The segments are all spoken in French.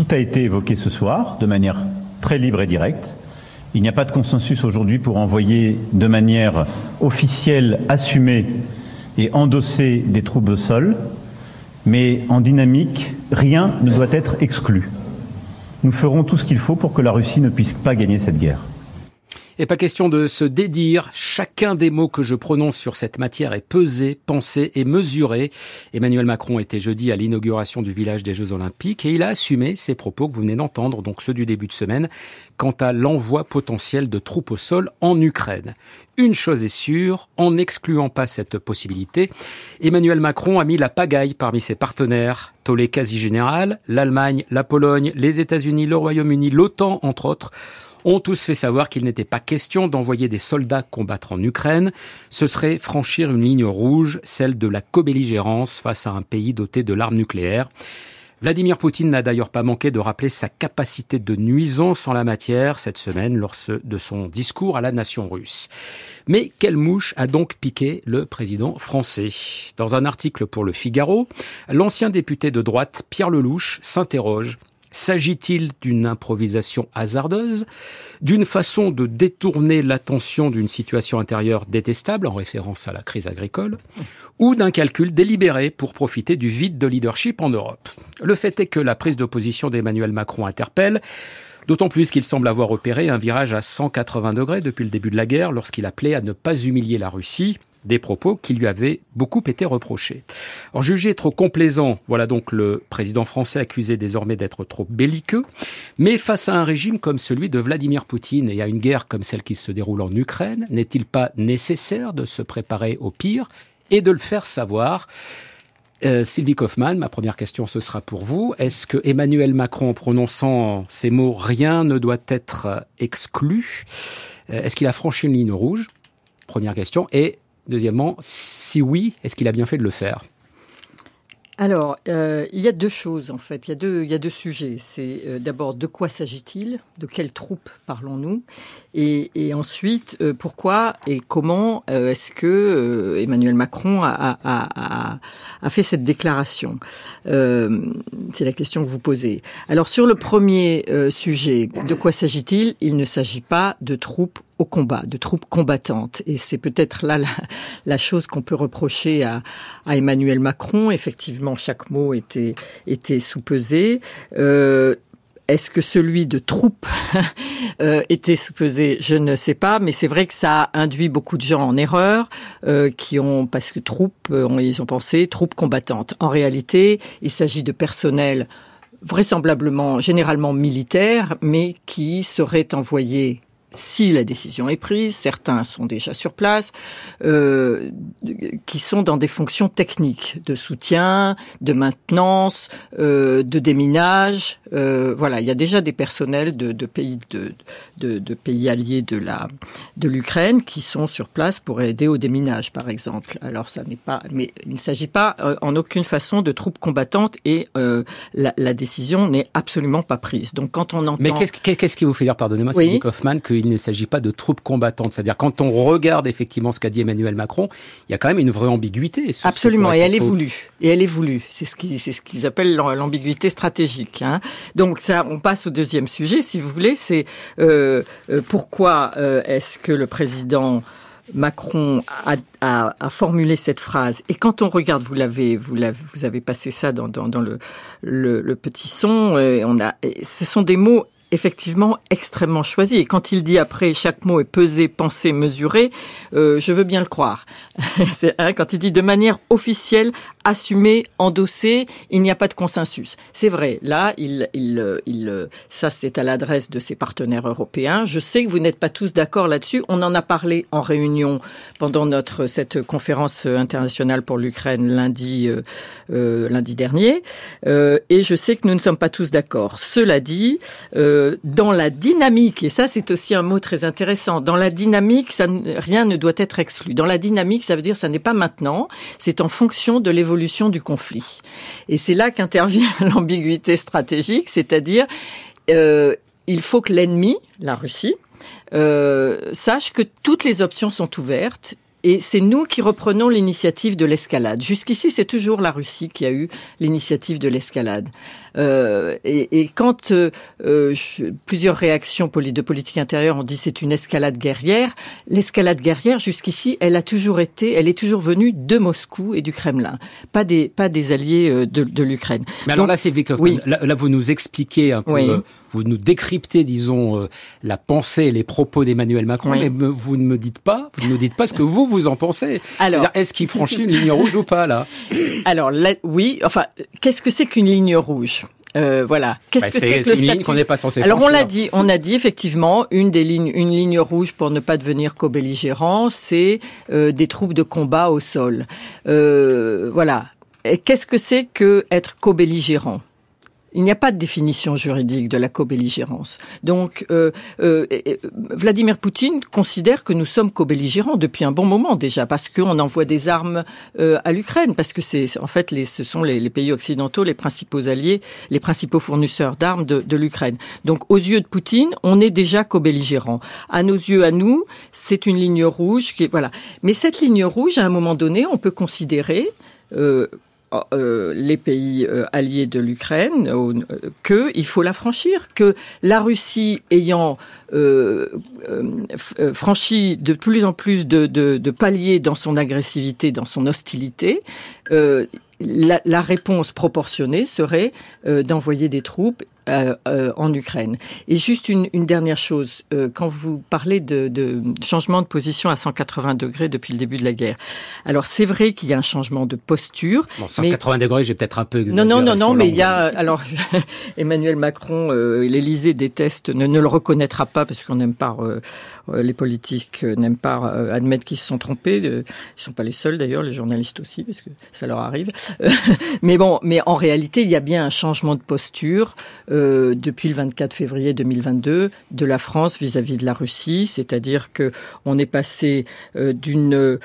Tout a été évoqué ce soir de manière très libre et directe. Il n'y a pas de consensus aujourd'hui pour envoyer de manière officielle, assumée et endosser des troupes au sol, mais en dynamique, rien ne doit être exclu. Nous ferons tout ce qu'il faut pour que la Russie ne puisse pas gagner cette guerre. Et pas question de se dédire. Chacun des mots que je prononce sur cette matière est pesé, pensé et mesuré. Emmanuel Macron était jeudi à l'inauguration du village des Jeux Olympiques et il a assumé ses propos que vous venez d'entendre, donc ceux du début de semaine, quant à l'envoi potentiel de troupes au sol en Ukraine. Une chose est sûre, en n'excluant pas cette possibilité, Emmanuel Macron a mis la pagaille parmi ses partenaires. Tollé quasi général, l'Allemagne, la Pologne, les États-Unis, le Royaume-Uni, l'OTAN, entre autres, ont tous fait savoir qu'il n'était pas question d'envoyer des soldats combattre en Ukraine. Ce serait franchir une ligne rouge, celle de la co-belligérance face à un pays doté de l'arme nucléaire. Vladimir Poutine n'a d'ailleurs pas manqué de rappeler sa capacité de nuisance en la matière cette semaine lors de son discours à la nation russe. Mais quelle mouche a donc piqué le président français? Dans un article pour le Figaro, l'ancien député de droite Pierre Lelouch s'interroge S'agit-il d'une improvisation hasardeuse, d'une façon de détourner l'attention d'une situation intérieure détestable, en référence à la crise agricole, ou d'un calcul délibéré pour profiter du vide de leadership en Europe? Le fait est que la prise d'opposition d'Emmanuel Macron interpelle, D'autant plus qu'il semble avoir opéré un virage à 180 degrés depuis le début de la guerre lorsqu'il appelait à ne pas humilier la Russie des propos qui lui avaient beaucoup été reprochés. Alors, jugé trop complaisant, voilà donc le président français accusé désormais d'être trop belliqueux, mais face à un régime comme celui de Vladimir Poutine et à une guerre comme celle qui se déroule en Ukraine, n'est-il pas nécessaire de se préparer au pire et de le faire savoir? Euh, Sylvie Kaufmann, ma première question, ce sera pour vous. Est-ce que Emmanuel Macron, en prononçant ces mots, rien ne doit être exclu? Euh, Est-ce qu'il a franchi une ligne rouge? Première question. Et Deuxièmement, si oui, est-ce qu'il a bien fait de le faire alors, euh, il y a deux choses en fait. Il y a deux, il y a deux sujets. C'est euh, d'abord de quoi s'agit-il? De quelles troupes parlons-nous? Et, ensuite, euh, pourquoi et comment est-ce que Emmanuel Macron a, a, fait cette déclaration? C'est la question que vous posez. Alors, sur le premier sujet, de quoi s'agit-il? Il ne s'agit pas de troupes au combat, de troupes combattantes. Et c'est peut-être là la, chose qu'on peut reprocher à, Emmanuel Macron. Effectivement, chaque mot était, était sous-pesé. Euh, est-ce que celui de troupes euh, était sous-pesé? Je ne sais pas, mais c'est vrai que ça a induit beaucoup de gens en erreur, euh, qui ont parce que troupes, ils ont pensé troupes combattantes. En réalité, il s'agit de personnel vraisemblablement, généralement militaire, mais qui serait envoyé si la décision est prise, certains sont déjà sur place, euh, qui sont dans des fonctions techniques de soutien, de maintenance, euh, de déminage. Euh, voilà, il y a déjà des personnels de, de pays de, de, de, pays alliés de la de l'Ukraine qui sont sur place pour aider au déminage, par exemple. Alors ça n'est pas, mais il ne s'agit pas euh, en aucune façon de troupes combattantes et euh, la, la, décision n'est absolument pas prise. Donc quand on entend, mais qu'est-ce, qu'est-ce qui vous fait dire, pardonnez-moi, oui. Kaufmann, que il ne s'agit pas de troupes combattantes. C'est-à-dire quand on regarde effectivement ce qu'a dit Emmanuel Macron, il y a quand même une vraie ambiguïté. Absolument, et elle est voulue. Et elle est voulue. C'est ce qu'ils c'est ce qu'ils appellent l'ambiguïté stratégique. Hein. Donc ça, on passe au deuxième sujet, si vous voulez. C'est euh, euh pourquoi euh, est-ce que le président Macron a, a, a, formulé cette phrase? Et quand on regarde, vous l'avez, vous l'avez, vous avez passé ça dans, dans, dans le, le, le, petit son. Et on a, et ce sont des mots effectivement extrêmement choisi. Et quand il dit après chaque mot est pesé, pensé, mesuré, euh, je veux bien le croire. hein, quand il dit de manière officielle, assumée, endossée, il n'y a pas de consensus. C'est vrai. Là, il, il, il, ça c'est à l'adresse de ses partenaires européens. Je sais que vous n'êtes pas tous d'accord là-dessus. On en a parlé en réunion pendant notre cette conférence internationale pour l'Ukraine lundi euh, euh, lundi dernier. Euh, et je sais que nous ne sommes pas tous d'accord. Cela dit. Euh, dans la dynamique, et ça c'est aussi un mot très intéressant, dans la dynamique, rien ne doit être exclu. Dans la dynamique, ça veut dire ça n'est pas maintenant, c'est en fonction de l'évolution du conflit. Et c'est là qu'intervient l'ambiguïté stratégique, c'est-à-dire euh, il faut que l'ennemi, la Russie, euh, sache que toutes les options sont ouvertes et c'est nous qui reprenons l'initiative de l'escalade. Jusqu'ici, c'est toujours la Russie qui a eu l'initiative de l'escalade. Euh, et, et, quand euh, euh plusieurs réactions de politique intérieure ont dit c'est une escalade guerrière, l'escalade guerrière jusqu'ici, elle a toujours été, elle est toujours venue de Moscou et du Kremlin, pas des pas des alliés de, de l'Ukraine. Mais alors là, c'est oui. là, là, vous nous expliquez un peu. Oui vous nous décryptez, disons, la pensée, les propos d'Emmanuel Macron, mais vous ne me dites pas, vous ne nous dites pas ce que vous vous en pensez. Alors, est-ce qu'il franchit une ligne rouge ou pas là Alors oui, enfin, qu'est-ce que c'est qu'une ligne rouge? Euh, voilà. Qu'est-ce bah, que c'est que le ligne qu'on n'est pas censé Alors on l'a dit, on a dit effectivement une des lignes, une ligne rouge pour ne pas devenir co-belligérant, c'est euh, des troupes de combat au sol. Euh, voilà. Qu'est-ce que c'est que être co-belligérant? Il n'y a pas de définition juridique de la co-belligérance. Donc, euh, euh, Vladimir Poutine considère que nous sommes co-belligérants depuis un bon moment déjà, parce qu'on envoie des armes euh, à l'Ukraine, parce que c'est en fait les, ce sont les, pays occidentaux les principaux alliés, les principaux fournisseurs d'armes de, de l'Ukraine. Donc, aux yeux de Poutine, on est déjà co-belligérants. À nos yeux, à nous, c'est une ligne rouge qui voilà. Mais cette ligne rouge, à un moment donné, on peut considérer euh, euh, les pays euh, alliés de l'Ukraine euh, qu'il faut la franchir, que la Russie ayant franchi de plus en plus de, paliers dans son agressivité, dans son hostilité, la, réponse proportionnée serait d'envoyer des troupes euh, euh, en Ukraine. Et juste une, une dernière chose, euh, quand vous parlez de, de, changement de position à 180 degrés depuis le début de la guerre, alors c'est vrai qu'il y a un changement de posture. Bon, 180 degrés, j'ai peut-être un peu exagéré. Non, non, non, non, mais il y a alors Emmanuel Macron, l'Élysée déteste, ne, ne, le reconnaîtra pas parce qu'on n'aime pas les politiques n'aiment pas admettre qu'ils se sont trompés. Ils sont pas les seuls d'ailleurs, les journalistes aussi parce que ça leur arrive. mais bon, mais en réalité, il y a bien un changement de posture. Euh, depuis le 24 février 2022 de la France vis-à-vis de la Russie, c'est-à-dire que on est passé euh, d'une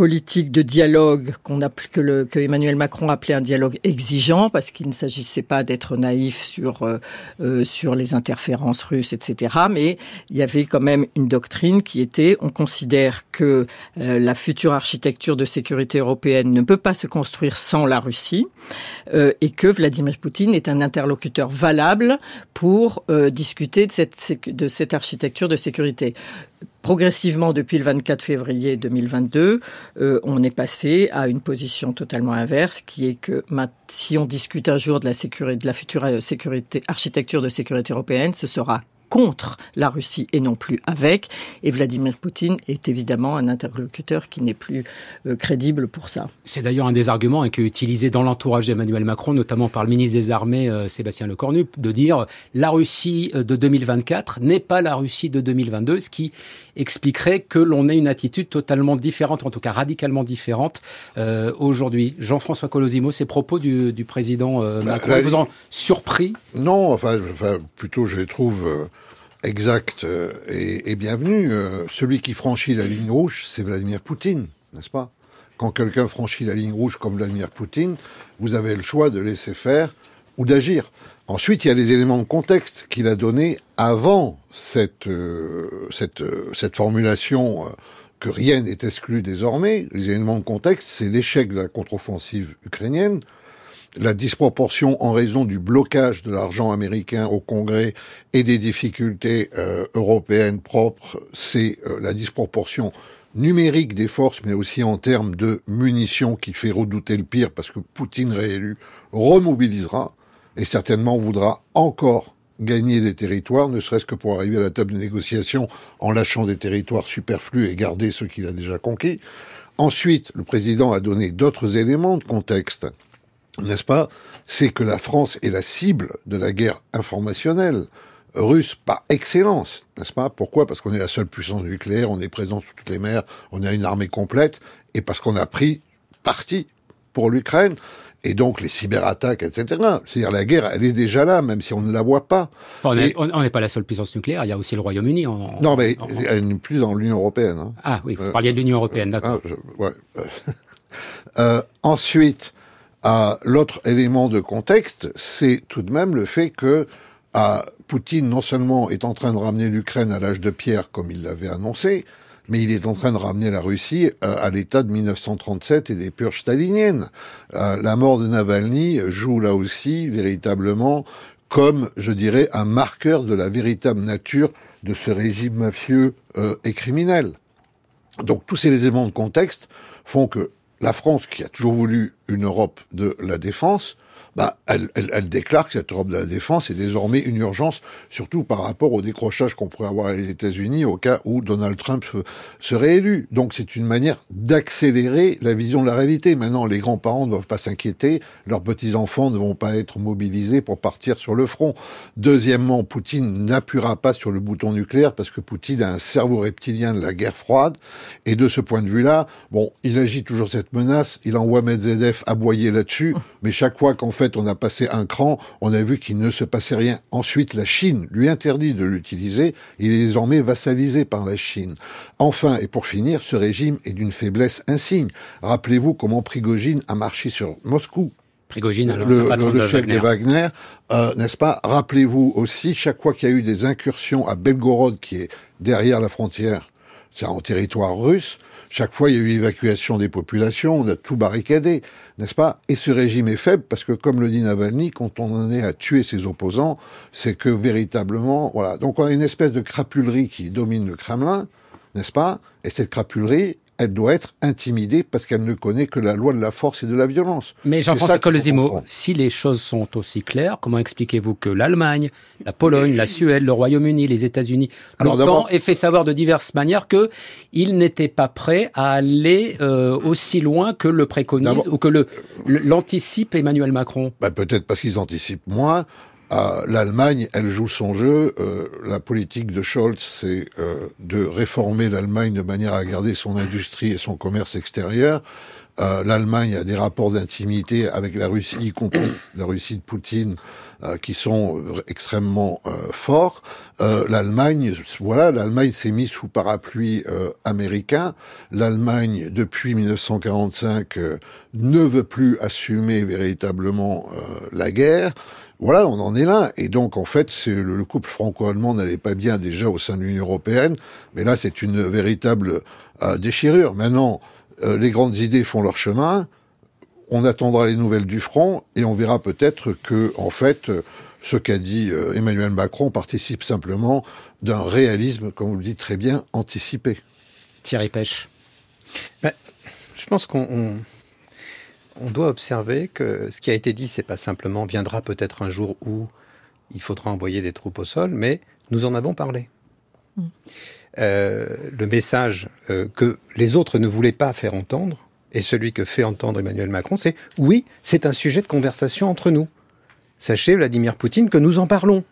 politique de dialogue qu'on que, que Emmanuel Macron appelait un dialogue exigeant parce qu'il ne s'agissait pas d'être naïf sur euh, euh, sur les interférences russes, etc. Mais il y avait quand même une doctrine qui était on considère que euh, la future architecture de sécurité européenne ne peut pas se construire sans la Russie et que Vladimir Poutine est un interlocuteur valable pour discuter de cette de cette architecture de sécurité progressivement depuis le 24 février 2022, euh, on est passé à une position totalement inverse, qui est que si on discute un jour de la sécurité, de la future euh, sécurité, architecture de sécurité européenne, ce sera contre la Russie et non plus avec. Et Vladimir Poutine est évidemment un interlocuteur qui n'est plus euh, crédible pour ça. C'est d'ailleurs un des arguments hein, qui est utilisé dans l'entourage d'Emmanuel Macron, notamment par le ministre des Armées euh, Sébastien Lecornu, de dire la Russie euh, de 2024 n'est pas la Russie de 2022, ce qui expliquerait que l'on ait une attitude totalement différente, en tout cas radicalement différente aujourd'hui. Jean-François Colosimo, ces propos du, du président bah, Macron vous ont surpris? Non, enfin, enfin, plutôt je les trouve exact euh, et, bienvenue. Euh, celui qui franchit la ligne rouge, c'est Vladimir Poutine, n'est-ce pas? Quand quelqu'un franchit la ligne rouge comme Vladimir Poutine, vous avez le choix de laisser faire ou d'agir. Ensuite, il y a les éléments de contexte qu'il a donnés avant cette, euh, cette, cette formulation que rien n'est exclu désormais. Les éléments de contexte, c'est l'échec de la contre-offensive ukrainienne, la disproportion en raison du blocage de l'argent américain au Congrès et des difficultés euh, européennes propres, c'est euh, la disproportion numérique des forces, mais aussi en termes de munitions qui fait redouter le pire, parce que Poutine réélu remobilisera et certainement voudra encore gagner des territoires, ne serait-ce que pour arriver à la table de négociation en lâchant des territoires superflus et garder ceux qu'il a déjà conquis. Ensuite, le président a donné d'autres éléments de contexte n'est-ce pas C'est que la France est la cible de la guerre informationnelle russe par excellence, n'est-ce pas? Pourquoi? Parce qu'on est la seule puissance nucléaire, on est présent sur toutes les mers, on a une armée complète, et parce qu'on a pris parti pour l'Ukraine, et donc les cyberattaques, etc. C'est-à-dire la guerre, elle est déjà là, même si on ne la voit pas. on n'est pas la seule puissance nucléaire, il y a aussi le Royaume-Uni. non, mais elle n'est plus dans l'Union européenne. Hein. Ah oui, vous euh, parliez de l'Union européenne, d'accord. Ah, ouais. euh, ensuite, L'autre élément de contexte, c'est tout de même le fait que Poutine non seulement est en train de ramener l'Ukraine à l'âge de pierre comme il l'avait annoncé, mais il est en train de ramener la Russie euh, à l'état de 1937 et des purges staliniennes. Euh, la mort de Navalny joue là aussi véritablement comme, je dirais, un marqueur de la véritable nature de ce régime mafieux euh, et criminel. Donc tous ces éléments de contexte font que la France, qui a toujours voulu une Europe de la défense, bah, elle, déclare que cette Europe de la défense est désormais une urgence, surtout par rapport au décrochage qu'on pourrait avoir les États-Unis au cas où Donald Trump serait élu. Donc c'est une manière d'accélérer la vision de la réalité. Maintenant, les grands-parents ne doivent pas s'inquiéter, leurs petits-enfants ne vont pas être mobilisés pour partir sur le front. Deuxièmement, Poutine n'appuiera pas sur le bouton nucléaire parce que Poutine a un cerveau reptilien de la guerre froide. Et de ce point de vue-là, bon, il agit toujours cette menace, il envoie Medvedev aboyer là-dessus, mais chaque fois qu'en fait on a passé un cran, on a vu qu'il ne se passait rien. Ensuite, la Chine lui interdit de l'utiliser, il est désormais vassalisé par la Chine. Enfin, et pour finir, ce régime est d'une faiblesse insigne. Rappelez-vous comment Prigogine a marché sur Moscou Prigogine, alors le, le de chef Wagner. de Wagner, euh, n'est-ce pas? Rappelez-vous aussi, chaque fois qu'il y a eu des incursions à Belgorod, qui est derrière la frontière, c'est en territoire russe, chaque fois il y a eu évacuation des populations, on a tout barricadé, n'est-ce pas? Et ce régime est faible parce que, comme le dit Navalny, quand on en est à tuer ses opposants, c'est que véritablement, voilà. Donc on a une espèce de crapulerie qui domine le Kremlin, n'est-ce pas? Et cette crapulerie, elle doit être intimidée parce qu'elle ne connaît que la loi de la force et de la violence. Mais Jean-François Colosimo, si les choses sont aussi claires, comment expliquez-vous que l'Allemagne, la Pologne, la Suède, le Royaume-Uni, les États-Unis, l'OTAN aient fait savoir de diverses manières que ils n'étaient pas prêts à aller euh, aussi loin que le préconise ou que le- l'anticipe Emmanuel Macron? Bah, peut-être parce qu'ils anticipent moins. Euh, L'Allemagne, elle joue son jeu. Euh, la politique de Scholz, c'est euh, de réformer l'Allemagne de manière à garder son industrie et son commerce extérieur. L'Allemagne a des rapports d'intimité avec la Russie, y compris la Russie de Poutine, qui sont extrêmement forts. L'Allemagne, voilà, l'Allemagne s'est mise sous parapluie américain. L'Allemagne, depuis 1945, euh, ne veut plus assumer véritablement la guerre. Voilà, on en est là. Et donc, en fait, c'est le, le couple franco-allemand n'allait pas bien déjà au sein de l'Union européenne, mais là, c'est une véritable euh, déchirure. Maintenant, euh, les grandes idées font leur chemin. On attendra les nouvelles du front et on verra peut-être que, en fait, euh, ce qu'a dit euh, Emmanuel Macron participe simplement d'un réalisme, comme vous le dites très bien, anticipé. Thierry Pêche. Je pense qu'on on, doit observer que ce qui a été dit, c'est pas simplement viendra peut-être un jour où il faudra envoyer des troupes au sol, mais nous en avons parlé. Euh, le message euh, que les autres ne voulaient pas faire entendre, et celui que fait entendre Emmanuel Macron, c'est oui, c'est un sujet de conversation entre nous. Sachez, Vladimir Poutine, que nous en parlons.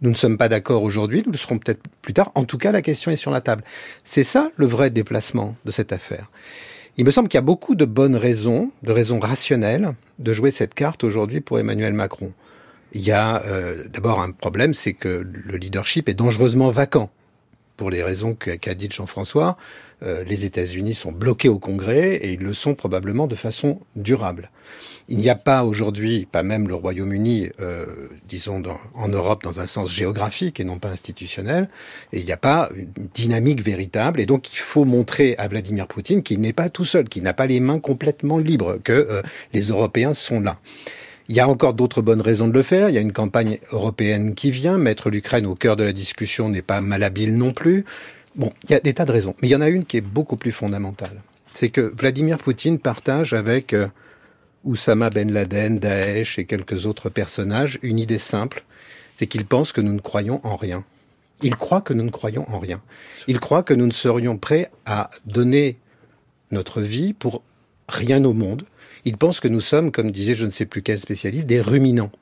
Nous ne sommes pas d'accord aujourd'hui, nous le serons peut-être plus tard. En tout cas, la question est sur la table. C'est ça le vrai déplacement de cette affaire. Il me semble qu'il y a beaucoup de bonnes raisons, de raisons rationnelles, de jouer cette carte aujourd'hui pour Emmanuel Macron. Il y a euh, d'abord un problème, c'est que le leadership est dangereusement vacant. Pour les raisons qu'a qu'a dit Jean-François, euh, les États-Unis sont bloqués au Congrès et ils le sont probablement de façon durable. Il n'y a pas aujourd'hui, pas même le Royaume-Uni, euh, disons en Europe dans un sens géographique et non pas institutionnel, et il n'y a pas une dynamique véritable. Et donc il faut montrer à Vladimir Poutine qu'il n'est pas tout seul, qu'il n'a pas les mains complètement libres, que euh, les Européens sont là. Il y a encore d'autres bonnes raisons de le faire. Il y a une campagne européenne qui vient. Mettre l'Ukraine au cœur de la discussion n'est pas malhabile non plus. Bon, il y a des tas de raisons. Mais il y en a une qui est beaucoup plus fondamentale. C'est que Vladimir Poutine partage avec euh, Oussama Ben Laden, Daesh et quelques autres personnages une idée simple. C'est qu'il pense que nous ne croyons en rien. Il croit que nous ne croyons en rien. Il croit que nous ne serions prêts à donner notre vie pour rien au monde. Il pense que nous sommes, comme disait je ne sais plus quel spécialiste, des ruminants.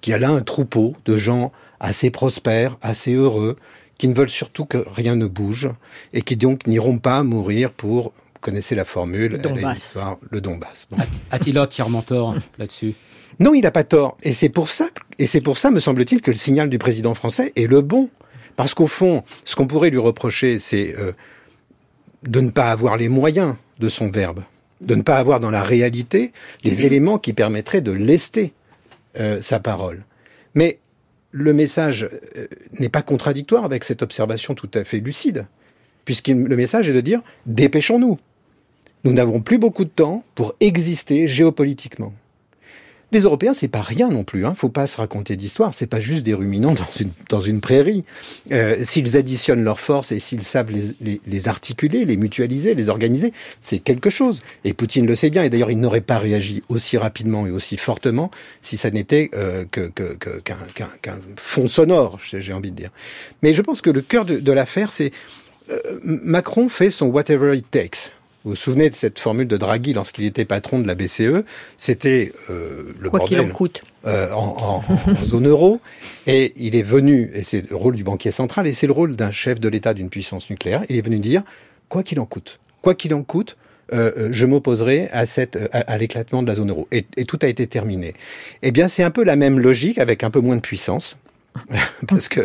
Qu'il y a là un troupeau de gens assez prospères, assez heureux, qui ne veulent surtout que rien ne bouge et qui donc n'iront pas mourir pour, vous connaissez la formule, Le Donbass. histoire, le Donbass. Bon. A-t-il entièrement tort là-dessus? Non, il n'a pas tort. Et c'est pour ça, et c'est pour ça, me semble-t-il, que le signal du président français est le bon. Parce qu'au fond, ce qu'on pourrait lui reprocher, c'est euh, de ne pas avoir les moyens de son verbe, de ne pas avoir dans la réalité les éléments qui permettraient de lester euh, sa parole. Mais le message euh, n'est pas contradictoire avec cette observation tout à fait lucide. puisque le message est de dire dépêchons-nous. Nous n'avons plus beaucoup de temps pour exister géopolitiquement. Les Européens, c'est pas rien non plus. Hein. Faut pas se raconter d'histoire. C'est pas juste des ruminants dans une dans une prairie. Euh, s'ils additionnent leurs forces et s'ils savent les, les, articuler, les mutualiser, les organiser, c'est quelque chose. Et Poutine le sait bien. Et d'ailleurs, il n'aurait pas réagi aussi rapidement et aussi fortement si ça n'était euh, que qu'un qu'un fond sonore, j'ai envie de dire. Mais je pense que le cœur de, de l'affaire, c'est euh, Macron fait son whatever it takes. Vous vous souvenez de cette formule de Draghi lorsqu'il était patron de la BCE C'était euh, le Quoi qu'il en coûte. Euh, en, zone euro. Et il est venu, et c'est le rôle du banquier central, et c'est le rôle d'un chef de l'État d'une puissance nucléaire, il est venu dire, quoi qu'il en coûte, quoi qu'il en coûte, euh, je m'opposerai à, cette, à, l'éclatement de la zone euro. Et, et, tout a été terminé. Eh bien, c'est un peu la même logique, avec un peu moins de puissance. parce que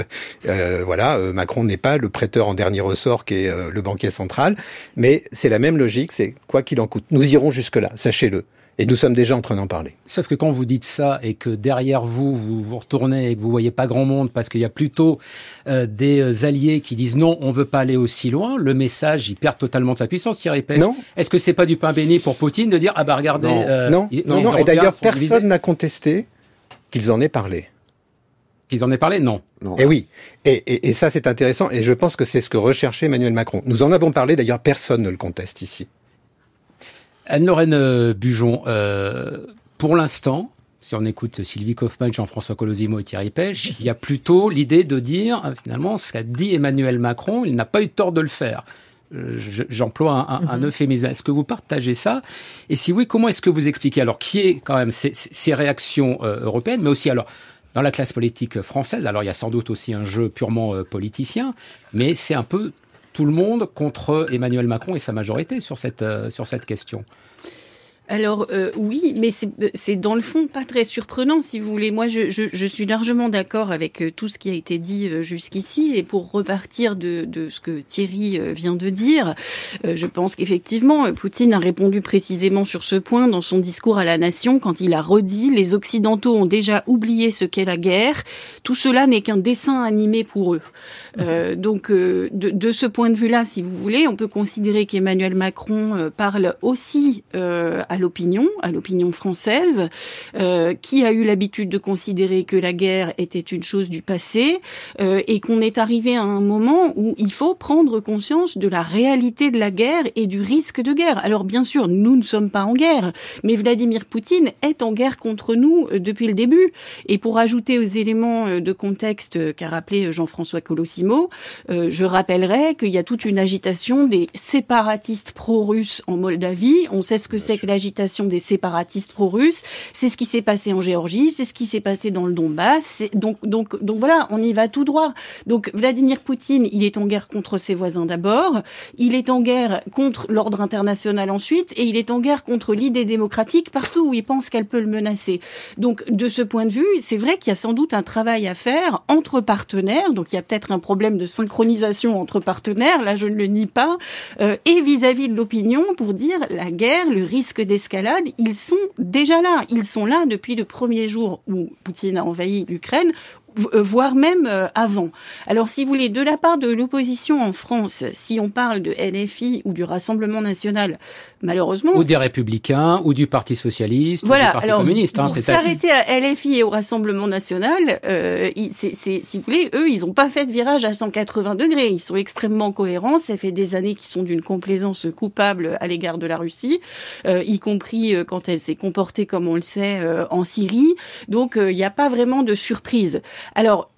euh, voilà, euh, Macron n'est pas le prêteur en dernier ressort qui est euh, le banquier central, mais c'est la même logique, c'est quoi qu'il en coûte. Nous irons jusque-là, sachez-le. Et nous sommes déjà en train d'en parler. Sauf que quand vous dites ça et que derrière vous, vous vous retournez et que vous voyez pas grand monde parce qu'il y a plutôt des alliés qui disent non, on veut pas aller aussi loin, le message, il perd totalement de sa puissance, Thierry. Non. Est-ce que c'est pas du pain béni pour Poutine de dire, ah bah regardez. Non, non, non, Et d'ailleurs, personne n'a contesté qu'ils en aient parlé. Qu'ils en aient parlé? Non. Et eh oui. Et, ça, c'est intéressant. Et je pense que c'est ce que recherchait Emmanuel Macron. Nous en avons parlé. D'ailleurs, personne ne le conteste ici. Anne-Lorraine euh, Bujon, euh, pour l'instant, si on écoute Sylvie Kaufmann, Jean-François Colosimo et Thierry Pêche, il y a plutôt l'idée de dire, euh, finalement, ce qu'a dit Emmanuel Macron, il n'a pas eu tort de le faire. J'emploie un, mhm. euphémisme. Est-ce que vous partagez ça? Et si oui, comment est-ce que vous expliquez? Alors qui est quand même ces, ces réactions européennes, mais aussi alors dans la classe politique française. Alors il y a sans doute aussi un jeu purement euh, politicien, mais c'est un peu tout le monde contre Emmanuel Macron et sa majorité sur cette, euh, sur cette question. Alors euh, oui, mais c'est dans le fond pas très surprenant si vous voulez. Moi, je, suis largement d'accord avec euh, tout ce qui a été dit euh, jusqu'ici. Et pour repartir de, de, ce que Thierry vient de dire, je pense qu'effectivement, Poutine a répondu précisément sur ce point dans son discours à la nation quand il a redit les Occidentaux ont déjà oublié ce qu'est la guerre. Tout cela n'est qu'un dessin animé pour eux. Euh, donc, de, de, ce point de vue-là, si vous voulez, on peut considérer qu'Emmanuel Macron parle aussi à l'opinion, à l'opinion française, euh, qui a eu l'habitude de considérer que la guerre était une chose du passé euh, et qu'on est arrivé à un moment où il faut prendre conscience de la réalité de la guerre et du risque de guerre. Alors bien sûr, nous ne sommes pas en guerre, mais Vladimir Poutine est en guerre contre nous euh, depuis le début. Et pour ajouter aux éléments de contexte qu'a rappelé Jean-François Colossimo, je rappellerai qu'il y a toute une agitation des séparatistes pro-russes en Moldavie. On sait ce que c'est que l'agitation des séparatistes pro-russes. C'est ce qui s'est passé en Géorgie, c'est ce qui s'est passé dans le Donbass. Donc, donc, donc voilà, on y va tout droit. Donc Vladimir Poutine, il est en guerre contre ses voisins d'abord, il est en guerre contre l'ordre international ensuite, et il est en guerre contre l'idée démocratique partout où il pense qu'elle peut le menacer. Donc de ce point de vue, c'est vrai qu'il y a sans doute un travail à faire entre partenaires. Donc il y a peut-être un problème de synchronisation entre partenaires, là je ne le nie pas, euh, et vis-à-vis -vis de l'opinion pour dire la guerre, le risque des escalade, ils sont déjà là. Ils sont là depuis le premier jour où Poutine a envahi l'Ukraine, voire même euh, avant. Alors, si vous voulez, de la part de l'opposition en France, si on parle de LFI ou du Rassemblement national, malheureusement. Ou des Républicains, ou du Parti Socialiste, voilà, ou du Parti alors, Communiste. Hein, pour s'arrêter à LFI et au Rassemblement national, euh, c'est, si vous voulez, eux, ils n'ont pas fait de virage à 180 degrés. Ils sont extrêmement cohérents. Ça fait des années qu'ils sont d'une complaisance coupable à l'égard de la Russie, euh, y compris euh, quand elle s'est comportée, comme on le sait, euh, en Syrie. Donc, il n'y a pas vraiment de surprise. Alors,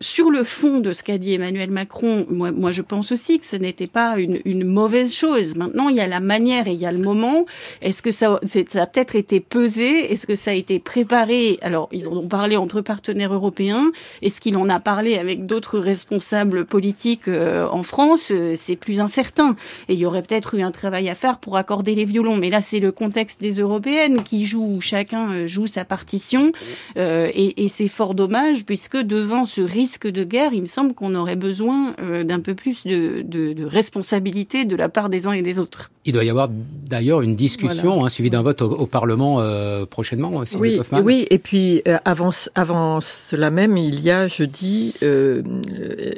sur le fond de ce qu'a dit Emmanuel Macron, moi, moi, je pense aussi que ce n'était pas une, une mauvaise chose. Maintenant, il y a la manière et il y a le moment. Est-ce que ça, ça a peut-être été pesé? Est-ce que ça a été préparé? Alors, ils en ont parlé entre partenaires européens. Est-ce qu'il en a parlé avec d'autres responsables politiques euh, en France? Euh, C'est plus incertain. Et il y aurait peut-être eu un travail à faire pour accorder les violons. Mais là, c'est le contexte des européennes qui jouent, chacun euh, joue sa partition. et, et c'est fort dommage, puisque devant ce risque de guerre, il me semble qu'on aurait besoin d'un peu plus de, de, de responsabilité de la part des uns et des autres. Il doit y avoir d'ailleurs une discussion hein, suivie d'un vote au, Parlement euh, prochainement aussi. Oui, oui, et puis euh, avant, avant cela même, il y a jeudi, euh,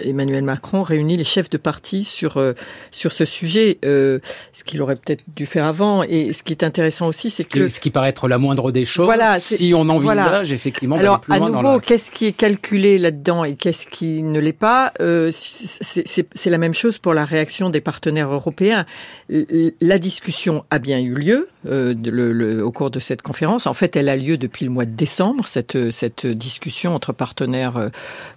Emmanuel Macron réunit les chefs de parti sur sur ce sujet, ce qu'il aurait peut-être dû faire avant. Et ce qui est intéressant aussi, c'est que ce qui paraît être la moindre des choses. Voilà, si on envisage effectivement. Alors plus à nouveau, qu'est-ce qui est calculé là-dedans et qu'est-ce qui ne l'est pas C'est la même chose pour la réaction des partenaires européens. La discussion a bien eu lieu euh, au cours de cette conférence. En fait, elle a lieu depuis le mois de décembre, cette, cette discussion entre partenaires euh,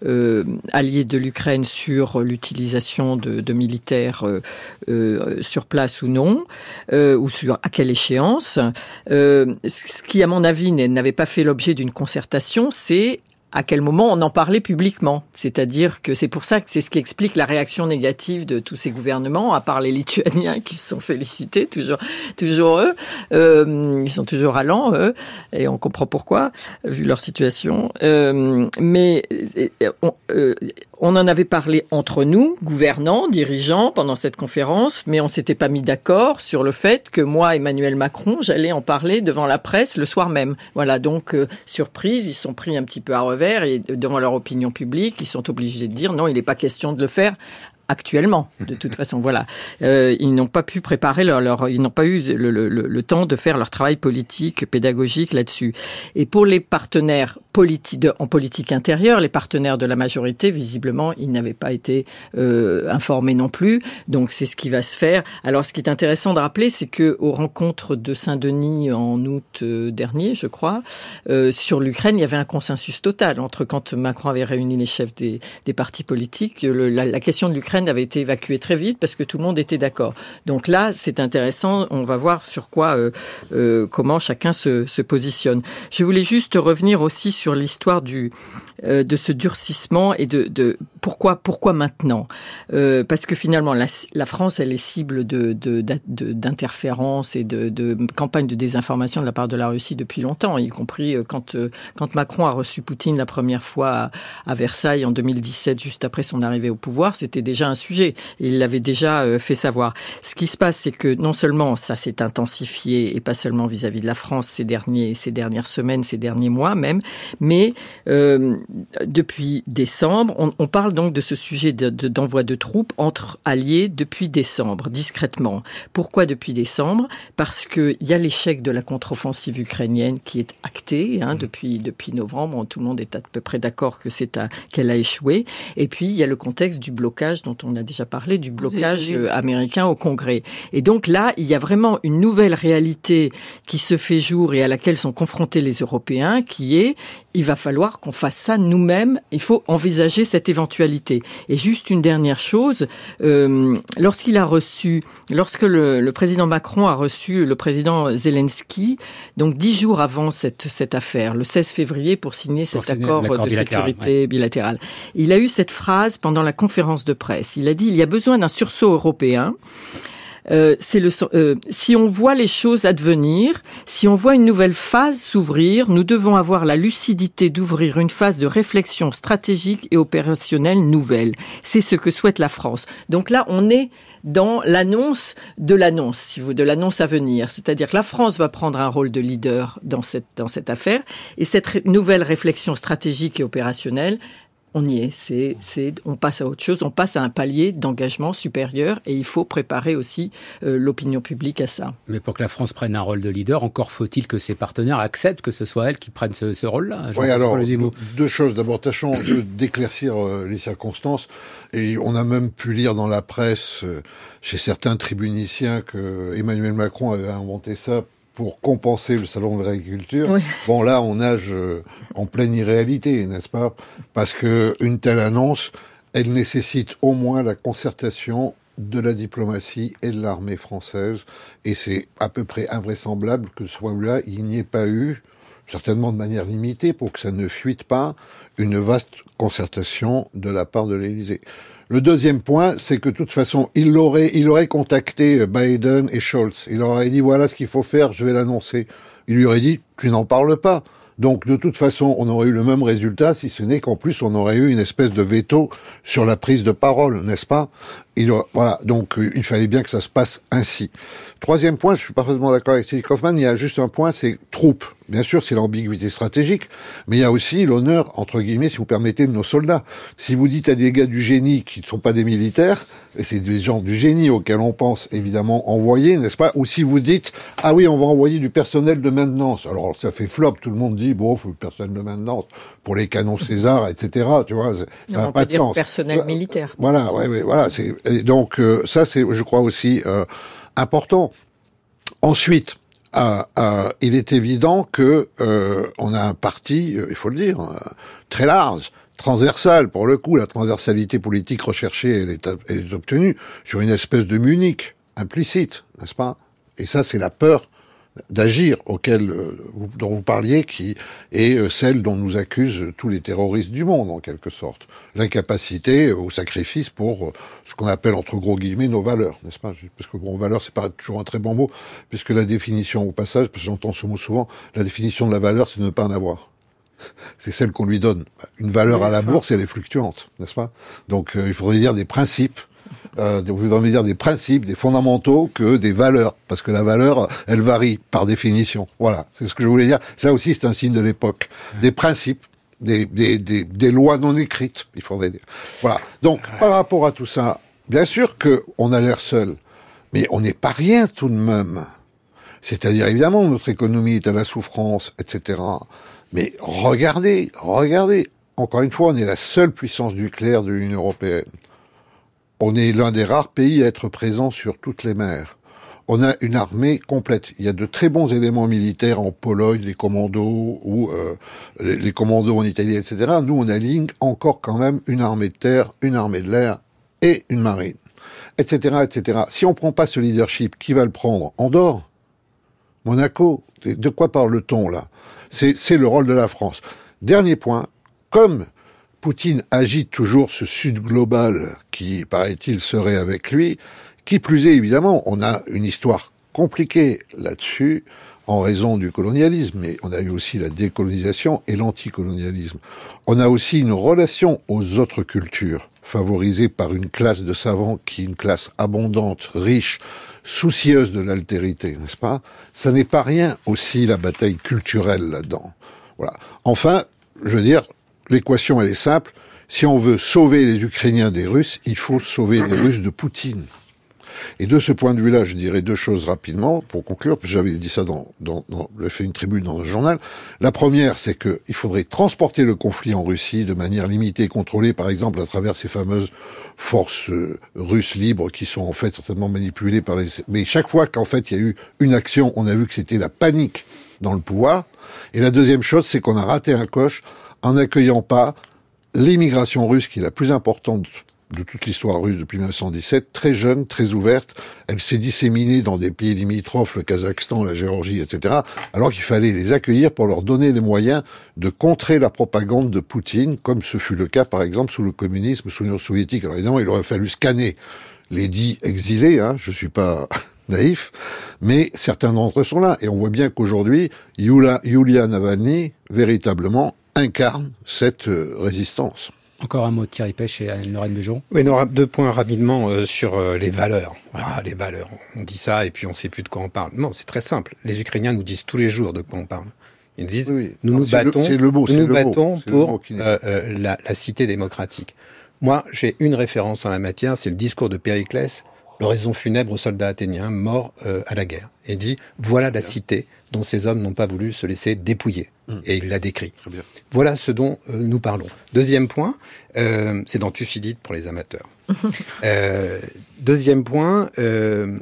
euh alliés de l'Ukraine sur l'utilisation de, de, militaires euh, euh, sur place ou non, ou sur à quelle échéance. ce qui, à mon avis, n'avait pas fait l'objet d'une concertation, c'est à quel moment on en parlait publiquement. C'est-à-dire que c'est pour ça que c'est ce qui explique la réaction négative de tous ces gouvernements, à part les Lituaniens qui se sont félicités, toujours, toujours eux. Euh, ils sont toujours allants, eux, et on comprend pourquoi, vu leur situation. Euh, mais euh, on, euh, on en avait parlé entre nous, gouvernants, dirigeants, pendant cette conférence, mais on s'était pas mis d'accord sur le fait que moi, Emmanuel Macron, j'allais en parler devant la presse le soir même. Voilà, donc euh, surprise, ils sont pris un petit peu à revers et devant leur opinion publique, ils sont obligés de dire non, il n'est pas question de le faire actuellement. De toute façon, voilà, euh, ils n'ont pas pu préparer leur, leur ils n'ont pas eu le, le, le, temps de faire leur travail politique, pédagogique là-dessus. Et pour les partenaires en politique intérieure, les partenaires de la majorité, visiblement, ils n'avaient pas été euh, informés non plus. Donc c'est ce qui va se faire. Alors, ce qui est intéressant de rappeler, c'est que aux rencontres de Saint-Denis en août euh, dernier, je crois, euh, sur l'Ukraine, il y avait un consensus total entre quand Macron avait réuni les chefs des, des partis politiques, le, la, la question de l'Ukraine avait été évacuée très vite parce que tout le monde était d'accord. Donc là, c'est intéressant. On va voir sur quoi, euh, euh, comment chacun se, positionne. Je voulais juste revenir aussi sur l'histoire du euh, de ce durcissement et de pourquoi maintenant euh, Parce que finalement, la, France, elle est cible d'interférences et de, campagnes de désinformation de la part de la Russie depuis longtemps, y compris quand quand Macron a reçu Poutine la première fois à, Versailles en 2017, juste après son arrivée au pouvoir, c'était déjà un sujet. Il l'avait déjà euh, fait savoir. Ce qui se passe, c'est que non seulement ça s'est intensifié, et pas seulement vis-à-vis de la France ces, derniers, dernières semaines, ces derniers mois même, mais euh, depuis décembre, on, on, parle donc de ce sujet d'envoi de, de, troupes entre alliés depuis décembre, discrètement. Pourquoi depuis décembre? Parce qu'il y a l'échec de la contre-offensive ukrainienne qui est acté hein, mmh. depuis, depuis novembre. Tout le monde est à peu près d'accord que c'est qu'elle a échoué. Et puis, il y a le contexte du blocage dont on a déjà parlé, du blocage euh, américain au Congrès. Et donc là, il y a vraiment une nouvelle réalité qui se fait jour et à laquelle sont confrontés les Européens, qui est, il va falloir qu'on fasse ça nous-mêmes, il faut envisager cette éventualité. Et juste une dernière chose, euh, lorsqu'il a reçu, lorsque le, le, président Macron a reçu le président Zelensky, donc dix jours avant cette, cette affaire, le 16 février, pour signer cet accord, de sécurité ouais. bilatéral, il a eu cette phrase pendant la conférence de presse il a dit il y a besoin d'un sursaut européen. Euh, c'est le euh, si on voit les choses advenir, si on voit une nouvelle phase s'ouvrir, nous devons avoir la lucidité d'ouvrir une phase de réflexion stratégique et opérationnelle nouvelle. C'est ce que souhaite la France. Donc là, on est dans l'annonce de l'annonce, si vous de l'annonce à venir. C'est-à-dire que la France va prendre un rôle de leader dans cette dans cette affaire et cette nouvelle réflexion stratégique et opérationnelle, on y est. C'est, c'est, on passe à autre chose, on passe à un palier d'engagement supérieur et il faut préparer aussi euh, l'opinion publique à ça. Mais pour que la France prenne un rôle de leader, encore faut-il que ses partenaires acceptent que ce soit elle qui prenne ce, ce rôle-là. Oui, alors, deux choses. D'abord, tâchons d'éclaircir euh, les circonstances. Et on a même pu lire dans la presse, euh, chez certains tribuniciens, que Emmanuel Macron avait inventé ça pour compenser le salon de l'agriculture. Oui. Bon, là, on nage euh, en pleine irréalité, n'est-ce pas? Parce que une telle annonce, elle nécessite au moins la concertation de la diplomatie et de l'armée française, et c'est à peu près invraisemblable que ce soit-là, il n'y ait pas eu, certainement de manière limitée, pour que ça ne fuite pas, une vaste concertation de la part de l'Élysée. Le deuxième point, c'est que de toute façon, il aurait, il aurait contacté Biden et Scholz. Il aurait dit voilà ce qu'il faut faire, je vais l'annoncer. Il lui aurait dit tu n'en parles pas. Donc de toute façon, on aurait eu le même résultat, si ce n'est qu'en plus on aurait eu une espèce de veto sur la prise de parole, n'est-ce pas? Il, voilà, donc euh, il fallait bien que ça se passe ainsi. Troisième point, je suis parfaitement d'accord avec Steve Kaufman, il y a juste un point, c'est troupes. Bien sûr, c'est l'ambiguïté stratégique, mais il y a aussi l'honneur, entre guillemets, si vous permettez, de nos soldats. Si vous dites à des gars du génie qui ne sont pas des militaires, et c'est des gens du génie auxquels on pense évidemment envoyer, n'est-ce pas? Ou si vous dites, ah oui, on va envoyer du personnel de maintenance. Alors ça fait flop, tout le monde dit, bon, faut le personnel de maintenance pour les canons César, etc. Tu vois, ça n'a pas de sens. personnel militaire. Voilà, ouais, ouais, voilà. C'est donc euh, ça, c'est, je crois aussi euh, important. Ensuite, euh, euh, il est évident que euh, on a un parti, il faut le dire, très large, transversal. Pour le coup, la transversalité politique recherchée, elle est obtenue sur une espèce de Munich implicite, n'est-ce pas? Et ça, c'est la peur d'agir auquel euh, dont vous parliez, qui est euh, celle dont nous accusent tous les terroristes du monde, en quelque sorte. L'incapacité au sacrifice pour euh, ce qu'on appelle, entre gros guillemets, nos valeurs, n'est-ce pas? Parce que bon, valeur, c'est pas toujours un très bon mot, puisque la définition, au passage, parce que j'entends ce mot souvent, la définition de la valeur, c'est de ne pas en avoir c'est celle qu'on lui donne. Une valeur à la bourse, elle est fluctuante, n'est-ce pas? Donc il faudrait dire des principes euh, vous envie dire des principes, des fondamentaux que des valeurs, parce que la valeur, elle varie par définition. Voilà, c'est ce que je voulais dire. Ça aussi, c'est un signe de l'époque. Des principes, des, des, des, des, lois non écrites, il faudrait dire. Voilà. Donc, par rapport à tout ça, bien sûr que on a l'air seul, mais on n'est pas rien tout de même. C'est-à-dire, évidemment, notre économie est à la souffrance, etc. Mais regardez, regardez. Encore une fois, on est la seule puissance nucléaire de l'Union européenne. On est l'un des rares pays à être présent sur toutes les mers. On a une armée complète. Il y a de très bons éléments militaires en Pologne, les commandos ou euh, les, commandos en Italie, etc. Nous, on aligne encore quand même une armée de terre, une armée de l'air et une marine, etc., etc. Si on prend pas ce leadership, qui va le prendre? Andorre, Monaco? De quoi parle-t-on là? C'est le rôle de la France. Dernier point. Comme Poutine agite toujours ce Sud global qui, paraît-il, serait avec lui. Qui plus est, évidemment, on a une histoire compliquée là-dessus en raison du colonialisme, mais on a eu aussi la décolonisation et l'anticolonialisme. On a aussi une relation aux autres cultures, favorisée par une classe de savants qui est une classe abondante, riche, soucieuse de l'altérité, n'est-ce pas? Ça n'est pas rien aussi la bataille culturelle là-dedans. Voilà. Enfin, je veux dire, l'équation elle est simple. Si on veut sauver les Ukrainiens des Russes, il faut sauver les Russes de Poutine. Et de ce point de vue-là, je dirais deux choses rapidement pour conclure, que j'avais dit ça dans, dans, dans j'ai fait une tribune dans un journal. La première, c'est qu'il faudrait transporter le conflit en Russie de manière limitée et contrôlée, par exemple à travers ces fameuses forces euh, russes libres qui sont en fait certainement manipulées par les. Mais chaque fois qu'en fait il y a eu une action, on a vu que c'était la panique dans le pouvoir. Et la deuxième chose, c'est qu'on a raté un coche en n'accueillant pas l'immigration russe qui est la plus importante de toute l'histoire russe depuis 1917, très jeune, très ouverte. Elle s'est disséminée dans des pays limitrophes, le Kazakhstan, la Géorgie, etc. Alors qu'il fallait les accueillir pour leur donner les moyens de contrer la propagande de Poutine, comme ce fut le cas, par exemple, sous le communisme, sous l'Union soviétique. Alors évidemment, il aurait fallu scanner les dits exilés. Hein, je suis pas naïf, mais certains d'entre eux sont là. Et on voit bien qu'aujourd'hui, Yulia Navalny, véritablement, incarne cette euh, résistance. Encore un mot de Thierry Pêche et Anne-Lorraine Bejon. Oui, deux points rapidement euh, sur euh, les valeurs. Voilà, les valeurs. On dit ça et puis on ne sait plus de quoi on parle. Non, c'est très simple. Les Ukrainiens nous disent tous les jours de quoi on parle. Ils nous disent, nous nous battons, nous battons pour la, la, cité démocratique. Moi, j'ai une référence en la matière, c'est le discours de Périclès, l'oraison funèbre aux soldats athéniens morts à la guerre. Et dit, voilà la cité dont ces hommes n'ont pas voulu se laisser dépouiller. Hum. Et il l'a décrit. Voilà ce dont euh, nous parlons. Deuxième point, euh, c'est dans Thucydide pour les amateurs. euh, deuxième point, euh,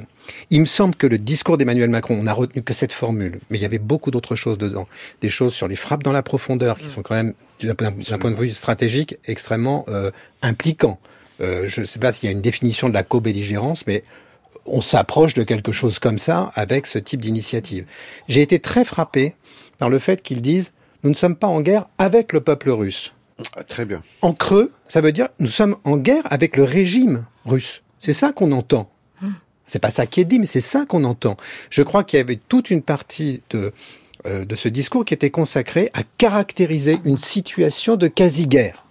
il me semble que le discours d'Emmanuel Macron, on n'a retenu que cette formule, mais il y avait beaucoup d'autres choses dedans. Des choses sur les frappes dans la profondeur, qui hum. sont quand même, d'un point de vue stratégique, extrêmement euh, impliquants. je ne sais pas s'il y a une définition de la co-belligérance, mais on s'approche de quelque chose comme ça avec ce type d'initiative. J'ai été très frappé par le fait qu'ils disent nous ne sommes pas en guerre avec le peuple russe. Ah, très bien. En creux, ça veut dire nous sommes en guerre avec le régime russe. C'est ça qu'on entend. C'est pas ça qui est dit, mais c'est ça qu'on entend. Je crois qu'il y avait toute une partie de, euh, de ce discours qui était consacrée à caractériser une situation de quasi-guerre.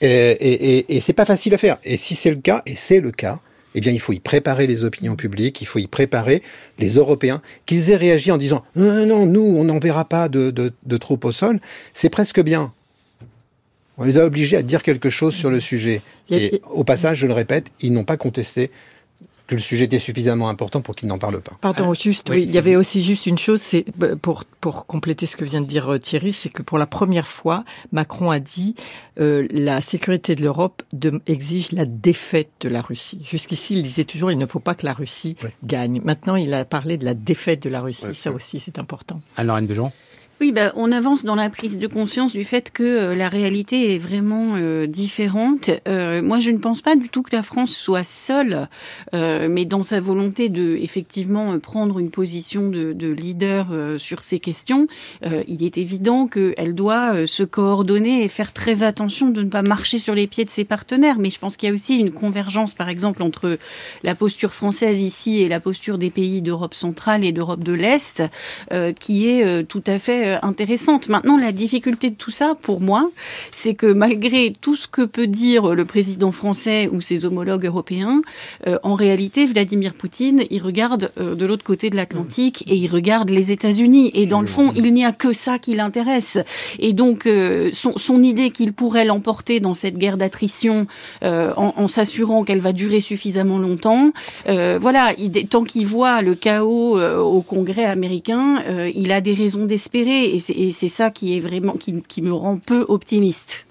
Et, et, et c'est pas facile à faire. Et si c'est le cas, et c'est le cas, eh bien, il faut y préparer les opinions publiques, il faut y préparer les Européens, qu'ils aient réagi en disant non, non, nous, on n'enverra pas de, de, de troupes au sol. C'est presque bien. On les a obligés à dire quelque chose sur le sujet. Et au passage, je le répète, ils n'ont pas contesté que le sujet était suffisamment important pour qu'il n'en parle pas. Pardon, ah, juste, oui, il y avait aussi juste une chose, c'est bah, pour pour compléter ce que vient de dire euh, Thierry, c'est que pour la première fois, Macron a dit euh, la sécurité de l'Europe exige la défaite de la Russie. Jusqu'ici, il disait toujours il ne faut pas que la Russie gagne. Maintenant, il a parlé de la défaite de la Russie. Ça aussi, c'est important. Alors, Anne Bejon oui, bah, on avance dans la prise de conscience du fait que euh, la réalité est vraiment euh, différente. Euh, moi, je ne pense pas du tout que la France soit seule, mais dans sa volonté de effectivement prendre une position de, de leader sur ces questions, il est évident qu'elle doit se coordonner et faire très attention de ne pas marcher sur les pieds de ses partenaires. Mais je pense qu'il y a aussi une convergence, par exemple, entre la posture française ici et la posture des pays d'Europe centrale et d'Europe de l'Est, qui est tout à fait euh, intéressante. Maintenant, la difficulté de tout ça, pour moi, c'est que malgré tout ce que peut dire le président français ou ses homologues européens, euh, en réalité, Vladimir Poutine, il regarde euh, de l'autre côté de l'Atlantique et il regarde les États-Unis. Et dans le fond, il n'y a que ça qui l'intéresse. Et donc, son, idée qu'il pourrait l'emporter dans cette guerre d'attrition en, s'assurant qu'elle va durer suffisamment longtemps, voilà, il, tant qu'il voit le chaos au Congrès américain, il a des raisons d'espérer et c'est ça qui est vraiment qui, me rend peu optimiste.